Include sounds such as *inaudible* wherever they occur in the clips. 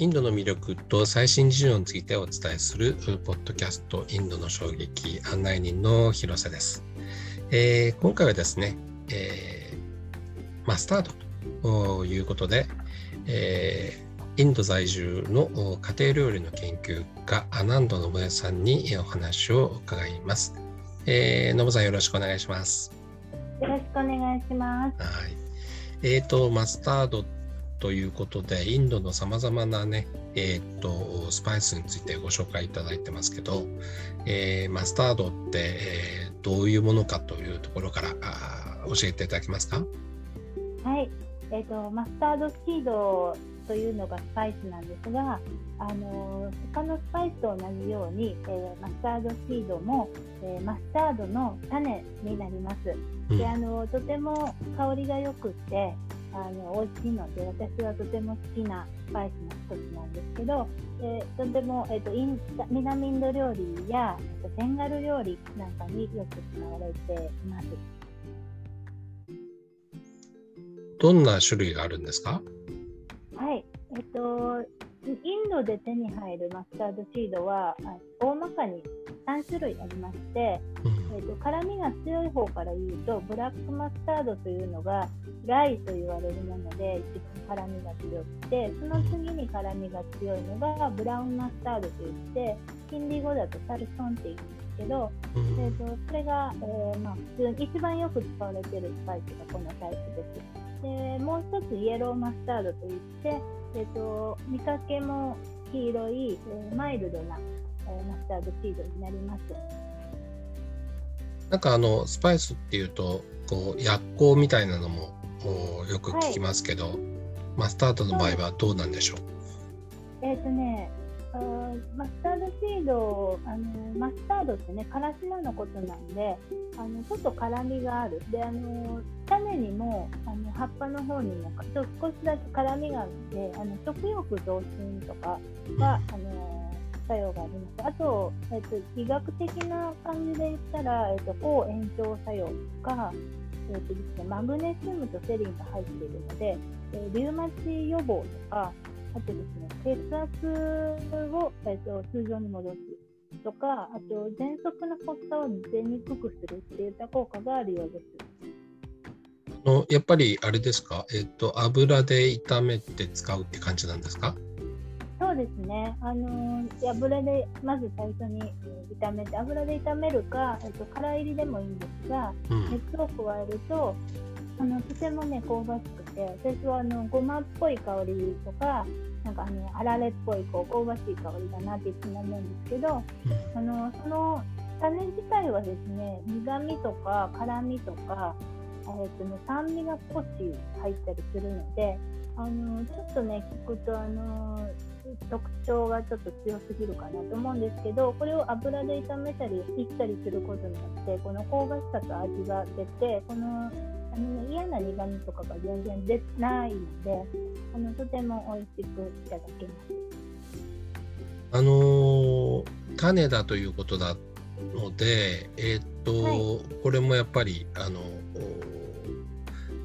インドの魅力と最新事情についてお伝えするポッドキャストインドの衝撃案内人の広瀬です。えー、今回はですね、えー、マスタードということで、えー、インド在住の家庭料理の研究家アナンド信江さんにお話を伺います。えー、信さんよろしくお願いします。よろしくお願いします。はい。えっ、ー、とマスタードということで、インドのさまざまなね、えー、っと、スパイスについてご紹介いただいてますけど、えー、マスタードって、えー、どういうものかというところからあ教えていただけますか？はい、えーと、マスタードシードというのがスパイスなんですが、あの他のスパイスと同じように、えー、マスタードシードも、えー、マスタードの種になります。うん、であのとても香りがよくってあの美味しいので私はとても好きなスパイスの一つなんですけど、えー、とても、えーと、イン南インド料理やベンガル料理なんかによく使われています。どんな種類があるんですか？はい、えっ、ー、とインドで手に入るマスタードシードは大まかに3種類ありまして、うん、えーと、辛みが強い方から言うとブラックマスタードというのがライと言われるもので一番辛みが強くてその次に辛みが強いのがブラウンマスタードといってヒンディ語だとサルソンって言うんですけど、うん、えーと、それが、えーまあ、普通に一番よく使われているスパイスがこのタイプです。でもう一つイエローマスタードといって、えーと、見かけも黄色い、えー、マイルドな、えー、マスタードシードになります。なんかあのスパイスっていうとこう薬効みたいなのもよく聞きますけど、はい、マスタードの場合はどうなんでしょう？えっ、ー、とねマスタードシードあのマスタードってねからし菜のことなんであのちょっと辛みがある。であの種にもあの葉っぱの方にもちょ少しだけ辛みがあってあの食欲増進とかはあの作用があります。あと、えっと、医学的な感じで言ったら、えっと、抗炎症作用とかえーとですね、マグネシウムとセリンが入っているので、えー、リウマチ予防とかあとですね、血圧を、えーと、通常に戻すとか、あと喘息の発作を出にくくするっていった効果があるようです。のやっぱりあれですか、えっ、ー、と油で炒めて使うって感じなんですか？そうですね、あの油でまず最初に炒めて、油で炒めるか、えっと、辛入りでもいいんですが、うん、熱を加えると、あのとてもね香ばしくて私はあのごまっぽい香りとかなんかあのあられっぽいこう香ばしい香りだなっていつも思うんですけど、あのその種自体はですね苦みとか辛みとか、えーとね、酸味が少し入ったりするのであのちょっとね聞くとあの特徴がちょっと強すぎるかなと思うんですけどこれを油で炒めたりいったりすることによってこの香ばしさと味が出てこのあの嫌な苦みとかが全然出ないのであのとても美味しくいただけます。あの種だということなので、えー、っと、はい、これもやっぱりあの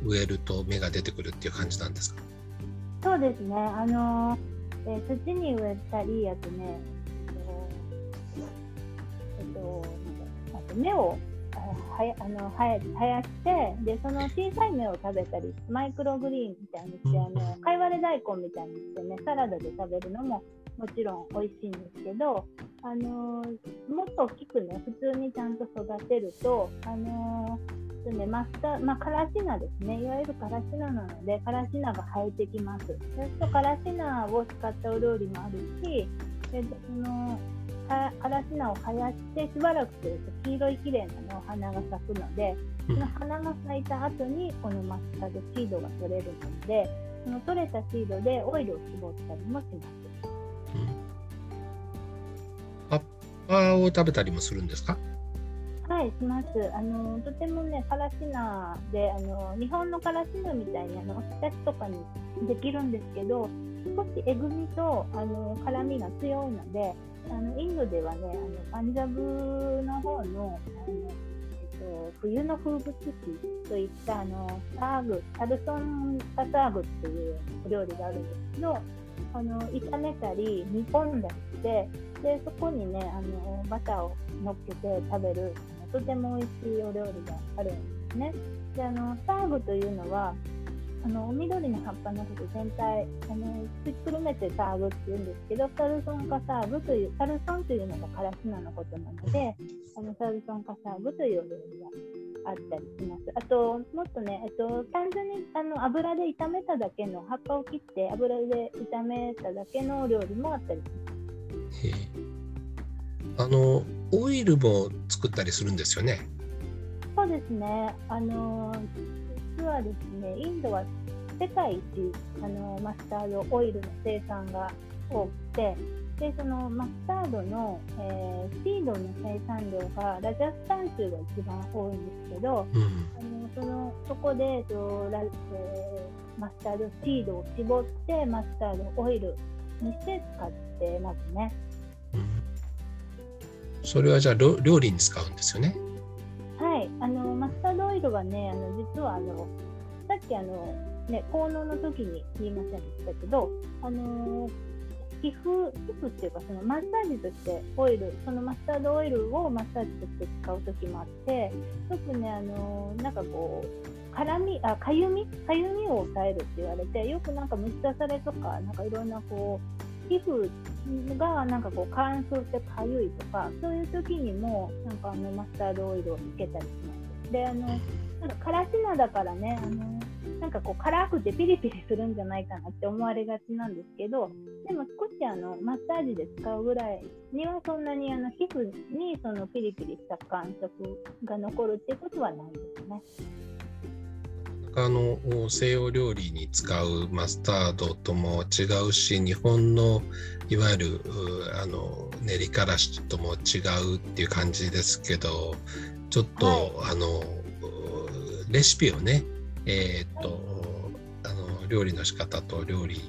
植えると芽が出てくるっていう感じなんですか？そうですね。あのえー、土に植えたり、あとね、えっと、あと芽をはやあのはや生やしてでその小さい芽を食べたりマイクログリーンみたいにしてあのかいわれ大根みたいにしてねサラダで食べるのももちろん美味しいんですけど、あのー、もっと大きくね普通にちゃんと育てると、あのーね、マスタまあ、カラシナですね、いわゆるカラシナなので、カラシナが生えてきます。そうすると、カラシナを使ったお料理もあるし、えっと、そのからし菜を生やしてしばらくすると黄色い綺麗な、ね、お花が咲くので、その花が咲いた後にこのマスタードシードが取れるのでその取れたシードでオイルを絞ったりもします。葉っぱを食べたりもするんですか？はい、します。あのとてもね、からし菜であの日本のからし菜みたいにあのおひたしとかにできるんですけど、少しえぐみとあの辛みが強いので、あのインドではね、あのパンジャブの方のあの、えっと、冬の風物詩といったあのサーグ、サルソンパサーグっていうお料理があるんですけど、あの炒めたり煮込んだりしてでそこにねあのバターを乗っけて食べるとても美味しいお料理があるんですね。であのサーブというのはあの緑の葉っぱのこと全体あのひっくるめてサーブって言うんですけどサルソンカサーブというサルソンというのがカラシナのことなのであのサルソンカサーブというお料理があったりします。あと、もっとね、えっと、単純にあの油で炒めただけの葉っぱを切って油で炒めただけの料理もあったりします。あのオイルも作ったりするんですよね？そうですね。あの実はですね、インドは世界一あのマスタードオイルの生産が多くて、でそのマスタードの、えー、シードの生産量がラジャスタン州が一番多いんですけど、うん、あのそのそこでとラ、えー、マスタードシードを絞ってマスタードオイルにして使ってますね。うん、それはじゃあ料理に使うんですよね？はい、あのマスタードオイルはね、あの実はあのさっきあのね効能の時に言いませんでしたけど、あの皮膚皮膚っていうかそのマッサージとしてオイルそのマスタードオイルをマッサージとして使う時もあってよくねあのなんかこう辛みあかゆみ？かゆみを抑えるって言われてよくなんか虫刺されとかなんかいろんなこう皮膚がなんかこう乾燥してかゆいとかそういう時にもなんかあのマスタードオイルをつけたりします。であのなんかからし菜だからねあのなんかこう辛くてピリピリするんじゃないかなって思われがちなんですけどでも少しあのマッサージで使うぐらいにはそんなにあの皮膚にそのピリピリした感触が残るっていうことはないですね。あの西洋料理に使うマスタードとも違うし日本のいわゆるあの練りからしとも違うっていう感じですけどちょっと、はい、あのレシピをねえー、っと、はい、あの料理の仕方と料理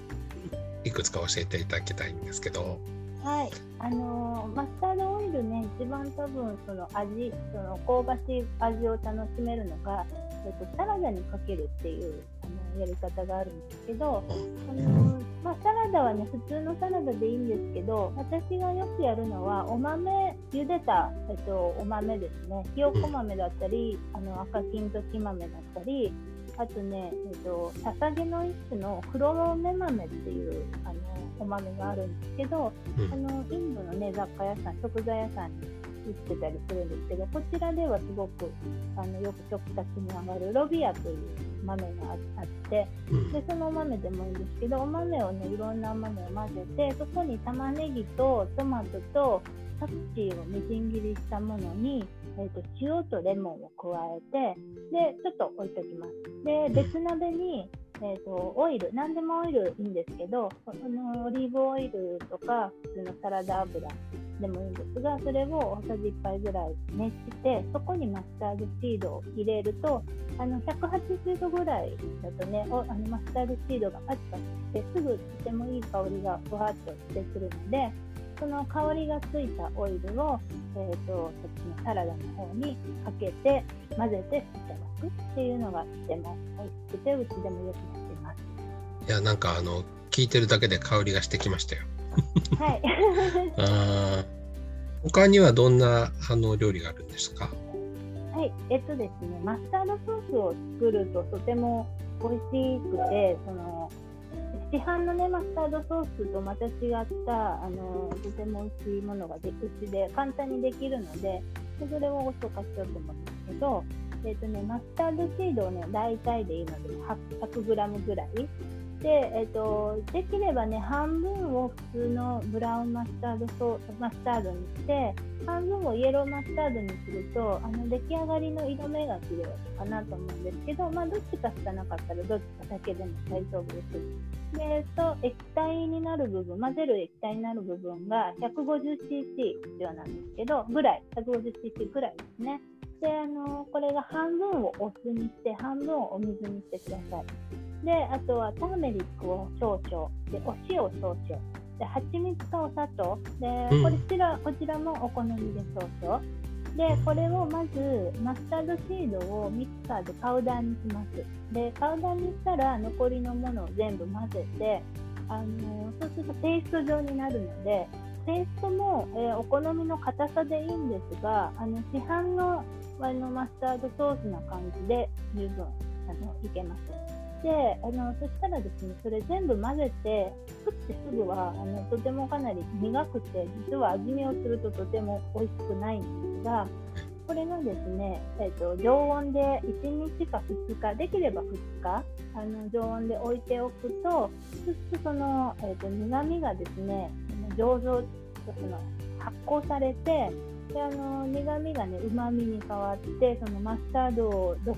いくつか教えていただきたいんですけど。はい、あのマスタードオイルね、一番多分その味、その香ばしい味を楽しめるのが、えっと、サラダにかけるっていうあのやり方があるんですけど、あのまあ、サラダはね、普通のサラダでいいんですけど、私がよくやるのは、お豆、茹でた、えっと、お豆ですね、ひよこ豆だったり、あの赤金時豆だったり、あとね、えーと、ささげの一種の黒豆豆っていうあのお豆があるんですけど、うん、あのインドの、ね、雑貨屋さん食材屋さんに売ってたりするんですけどこちらではすごくあのよく食卓に上がるロビアという豆があって、でそのお豆でもいいんですけどお豆をねいろんなお豆を混ぜてそこに玉ねぎとトマトとパクチーをみじん切りしたものにえーと、塩とレモンを加えてでちょっと置いておきます。で別鍋に、えーと、オイル何でもオイルいいんですけどあのオリーブオイルとか普通のサラダ油でもいいんですがそれを大さじ1杯ぐらい熱してそこにマスタードシードを入れるとあの180度ぐらいだとねおあのマスタードシードがパチパチしてすぐとてもいい香りがふわっとしてくるのでその香りがついたオイルを、えーと、そっちのサラダの方にかけて混ぜていただくっていうのがとても美味しくてうちでもよくなっています。いやなんかあの聞いてるだけで香りがしてきましたよ。はい。*laughs* あ他にはどんなあの料理があるんですか？はい、えっとですね、マスタードソースを作るととても美味しくて、その市販のねマスタードソースとまた違ったあのとても美味しいものがでうちで簡単にできるのでそれをご紹介しようと思うんですけど、えーとね、マスタードシードをね大体でいいので 100g ぐらいで、えーと、できればね半分を普通のブラウンマスタードソマスタードにして半分をイエローマスタードにするとあの出来上がりの色目が綺麗かなと思うんですけど、まあ、どっちかしかなかったらどっちかだけでも大丈夫です。でと液体になる部分混ぜる液体になる部分が 150cc 必要なんですけどぐらい 150cc ぐらいですね。であのこれが半分をお酢にして半分をお水にしてください。であとはターメリックを少々。でお塩を少々。で蜂蜜とお砂糖。でこちら、こちらもお好みで少々。でこれをまずマスタードシードをミキサーでパウダーにします。でパウダーにしたら残りのものを全部混ぜてあのそうするとペースト状になるのでペーストも、えー、お好みの硬さでいいんですがあの市販のあのマスタードソースな感じで十分あのいけます。であのそしたらですねそれ全部混ぜて作ってすぐはあのとてもかなり苦くて実は味見をするととても美味しくないんですがこれがですね、えーと、常温で1日か2日できれば2日あの常温で置いておくとそうするとその、えーと、苦みがですね醸造その発酵されてであの苦みがねうまみに変わってそのマスタード独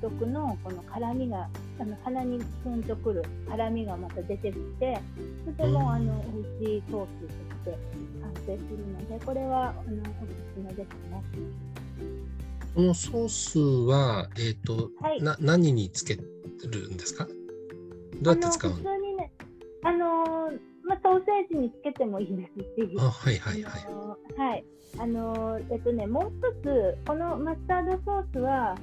特のこの辛みがあの鼻にツンとくる辛みがまた出てきてとてもあの美味しいソースとして完成するのでこれはあのおすすめですね。このソースは、えーと、はい、な何につけるんですか？どうやって使うの普通にねあのまあ、ソーセージにつけてもいいですし、あはいはいはい。はいあのえっとね、もう一つ、このマスタードソースは、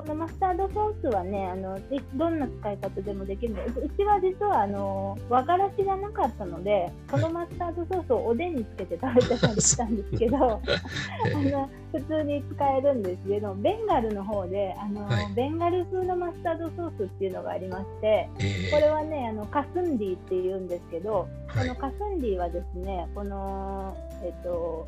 このマスタードソースはねあのどんな使い方でもできるのでうちは実はあの和がらしがなかったのでこのマスタードソースをおでんにつけて食べてたりしたんですけど *laughs* あの普通に使えるんですけどベンガルの方であの、はい、ベンガル風のマスタードソースっていうのがありまして、えー、これはねあのカスンディっていうんですけど、はい、このカスンディはですねこのえっと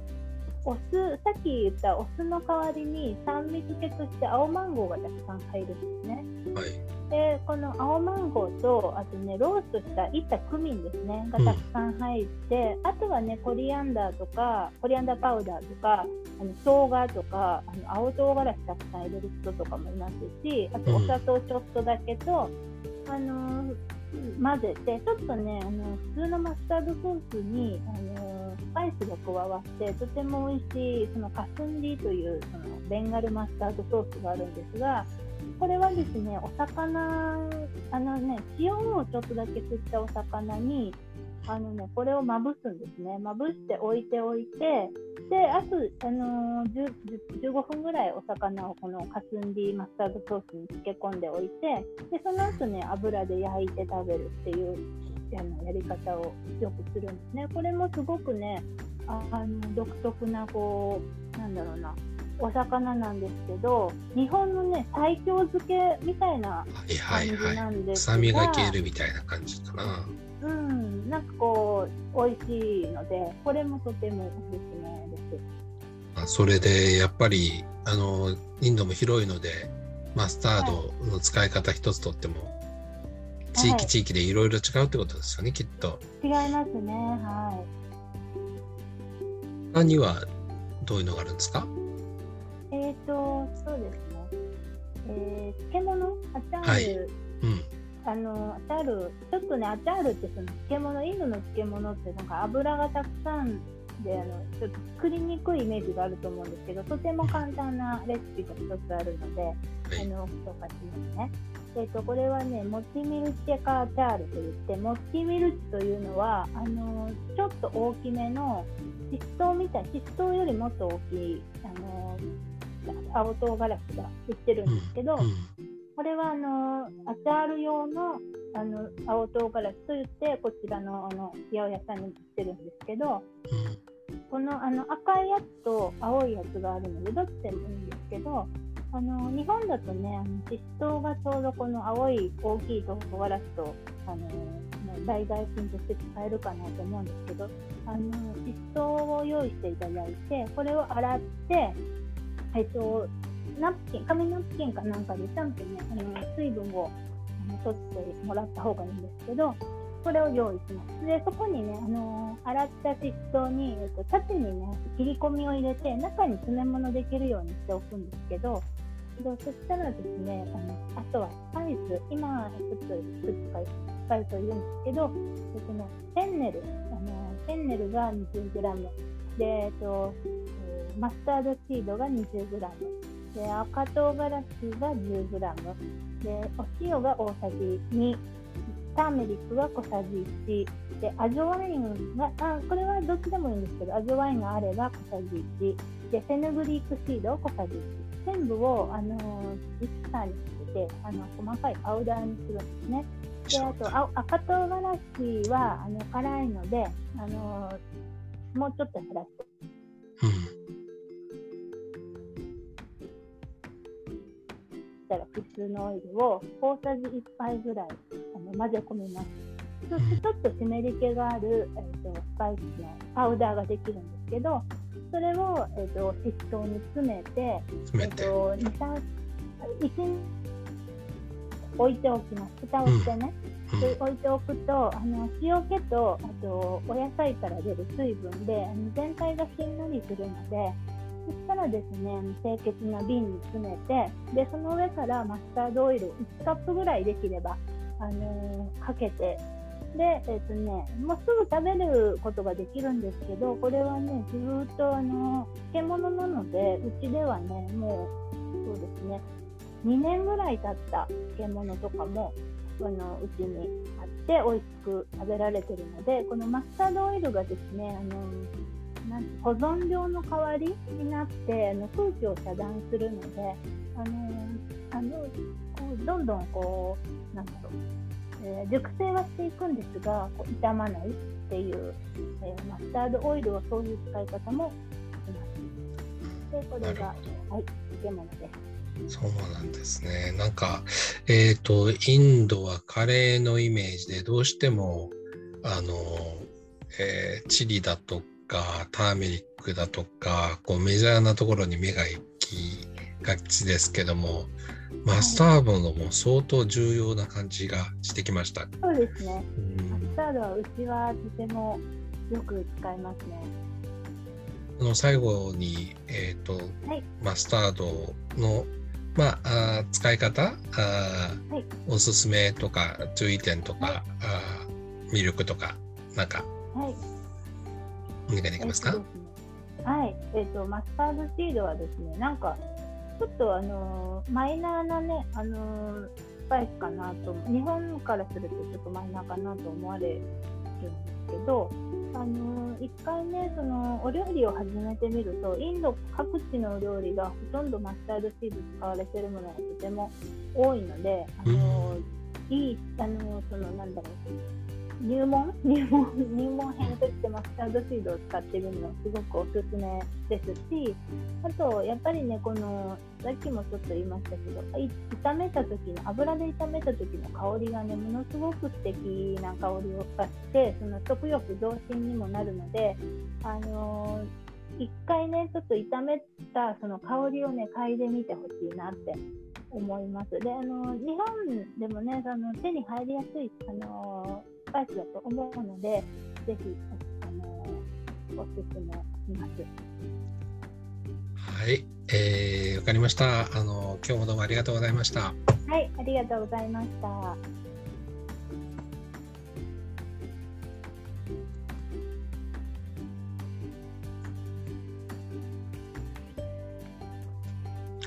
お酢さっき言ったお酢の代わりに酸味付けとして青マンゴーがたくさん入るんですね。はい、でこの青マンゴーとあとねローストしたいったクミンですねがたくさん入って、うん、あとはねコリアンダーとかコリアンダーパウダーとかあの生姜とかあの青唐辛子たくさん入れる人とかもいますしあとお砂糖ちょっとだけと、うん、あの混ぜてちょっとねあの普通のマスタードソースにあのスパイスが加わってとても美味しいそのカスンリーというそのベンガルマスタードソースがあるんですがこれはですねお魚あのね塩をちょっとだけ振ったお魚にあのね、これをまぶすんですね。まぶして置いておいて、で、あと、あのー、15分ぐらいお魚をこのカツンディマスタードソースに漬け込んでおいて、で、その後ね、油で焼いて食べるっていうあのやり方をよくするんですね。これもすごくね、ああの独特な、こう、なんだろうな、お魚なんですけど、日本のね、西京漬けみたいな感じなんですが、はいはいはい、臭みが消えるみたいな感じかな。うん、なんかこう美味しいのでこれもとてもおすすめです。それでやっぱりあのインドも広いのでマスタードの使い方一つとっても、地域地域でいろいろ違うってことですよね、はい、きっと。違いますね。はい。他にはどういうのがあるんですか？えっ、ー、とそうですね、えー、漬物アチャール、はい、うん。あのアチャールちょっとねアチャールってその漬物インドの漬物ってなんか油がたくさんであのちょっと作りにくいイメージがあると思うんですけどとても簡単なレシピが一つあるので、はい、あの紹介しますね。えっと、これはね、モチミルチェカーチャールといって、モチミルチというのは、あのちょっと大きめの、シシトウみたい、シシトウよりもっと大きい、あの青唐辛子が売ってるんですけど、うんうん。これはあのアチャール用のあの青唐辛子といってこちらのあの八百屋さんに売ってるんですけど、このあの赤いやつと青いやつがあるのでどっちでもいいんですけどあの日本だとねあのししとうがちょうどこの青い大きい唐辛子とあの代替品として使えるかなと思うんですけどあのししとうを用意していただいてこれを洗ってえっとナプキン紙ナプキンかなんかでちゃんとねあの水分を取ってもらった方がいいんですけどこれを用意します。で、そこにね、あのー、洗ったししとうに、えっと、縦にね、切り込みを入れて、中に詰め物できるようにしておくんですけど、でそしたらですね、あのあとはスパイス、今、ちょっといくつかスパイスを入れるんですけど、えっとね、フェンネル、あのフェンネルが 20g、で、えっと、マスタードシードが 20g、で赤唐辛子が 10g でお塩が大さじ2ターメリックが小さじ1でアジョワインがあこれはどっちでもいいんですけどアジョワインがあれば小さじ1でフェヌグリークシード小さじ1全部を、あのミキサーにかけてあの細かいパウダーにするんですねであとあ赤唐辛子はあの辛いのであのもうちょっと減らして。うんたら普通のオイルを大さじ1杯ぐらいあの混ぜ込みます。そしてちょっと湿り気がある、えーと、スパイスのパウダーができるんですけどそれを、えーと、湿糖に詰めて詰めて、えーと、2 3 1置いておきます。蓋をしてね。うん、で置いておくとあの塩気とあとお野菜から出る水分で全体がしんなりするのでそしたらですね清潔な瓶に詰めてでその上からマスタードオイル1カップぐらいできれば、あのー、かけてで、えっ、とね、もうすぐ食べることができるんですけどこれはねずっと、あの、漬物なのでうちではねもうそうですね2年ぐらい経った漬物とかもあのうちにあって美味しく食べられてるのでこのマスタードオイルがですねあのなん保存料の代わりになってあの空気を遮断するのであのあのこうどんどんこうなんだろう、えー、熟成はしていくんですがこう傷まないっていう、えー、マスタードオイルをそういう使い方もします。でこれが、はい、漬物です。そうなんですね。なんか、えっ、ー、と、インドはカレーのイメージで、どうしても、あの、えー、チリだとかターメリックだとかこうメジャーなところに目が行きがちですけどもマスタードも相当重要な感じがしてきました。そうですね。マスタードはうちはとてもよく使いますね。あの最後に、えーと、はい、マスタードの、まあ、あ使い方あ、はい、おすすめとか注意点とか、はい、あ魅力とかなんか、はい、お願いできますか、えはい、えっ、ー、と、マスタードシードはですね、なんか、ちょっとあのマイナーなね、あのスパイスかなと、日本からするとちょっとマイナーかなと思われるんですけど、あの一回ね、そのお料理を始めてみると、インド各地のお料理がほとんどマスタードシード使われてるものがとても多いので、あの、いい、あのそのなんだろう、入門？入 *laughs* 門入門編としてマスタードシードを使ってるのすごくおすすめですしあとやっぱりねこのさっきもちょっと言いましたけど炒めた時の油で炒めた時の香りがねものすごく素敵な香りを出してその食欲増進にもなるのであのー、一回ねちょっと炒めたその香りをね嗅いでみてほしいなって思います。であの日本でもねその手に入りやすいあのスパイスだと思うので、ぜひ、あのおすすめします。はい、えー、わかりました。あの今日もどうもありがとうございました。はい、ありがとうございました。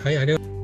はい、ありがとう。